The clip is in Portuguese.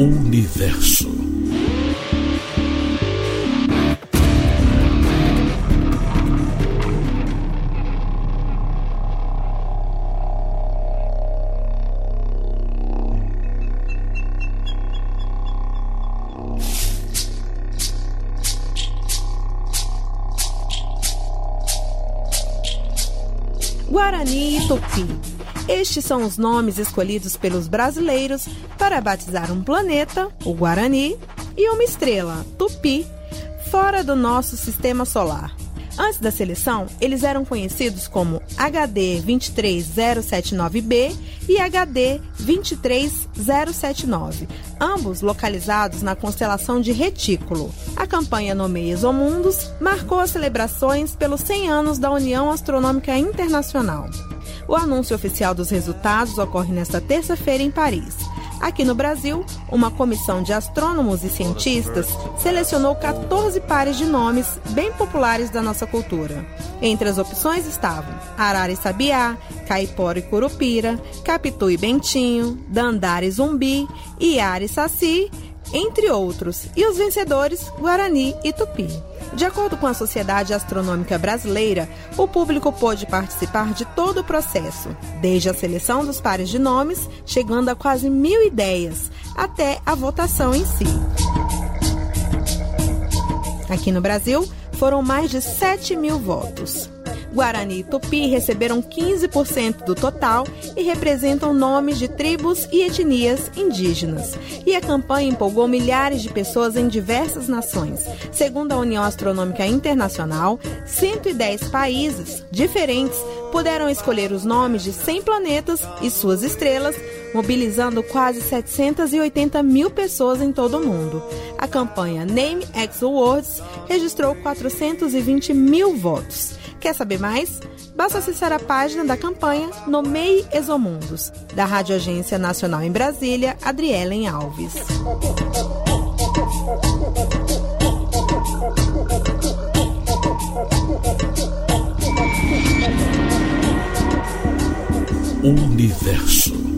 Universo. Guarani e Tupi. Estes são os nomes escolhidos pelos brasileiros para batizar um planeta, o Guarani, e uma estrela, Tupi, fora do nosso sistema solar. Antes da seleção, eles eram conhecidos como HD 23079b e HD 23079, ambos localizados na constelação de Retículo. A campanha Nomeia Exomundos marcou as celebrações pelos 100 anos da União Astronômica Internacional. O anúncio oficial dos resultados ocorre nesta terça-feira em Paris. Aqui no Brasil, uma comissão de astrônomos e cientistas selecionou 14 pares de nomes bem populares da nossa cultura. Entre as opções estavam Arara e Sabiá, Caipora e Curupira, Capitu e Bentinho, Dandara e Zumbi, Iara e Saci, entre outros, e os vencedores Guarani e Tupi. De acordo com a Sociedade Astronômica Brasileira, o público pôde participar de todo o processo, desde a seleção dos pares de nomes, chegando a quase mil ideias, até a votação em si. Aqui no Brasil, foram mais de 7 mil votos. Guarani e Tupi receberam 15% do total e representam nomes de tribos e etnias indígenas. E a campanha empolgou milhares de pessoas em diversas nações. Segundo a União Astronômica Internacional, 110 países diferentes puderam escolher os nomes de 100 planetas e suas estrelas, mobilizando quase 780 mil pessoas em todo o mundo. A campanha Name X Awards registrou 420 mil votos. Quer saber mais? Basta acessar a página da campanha Nomeie Exomundos, da Rádio Agência Nacional em Brasília, Adrielen Alves. Universo.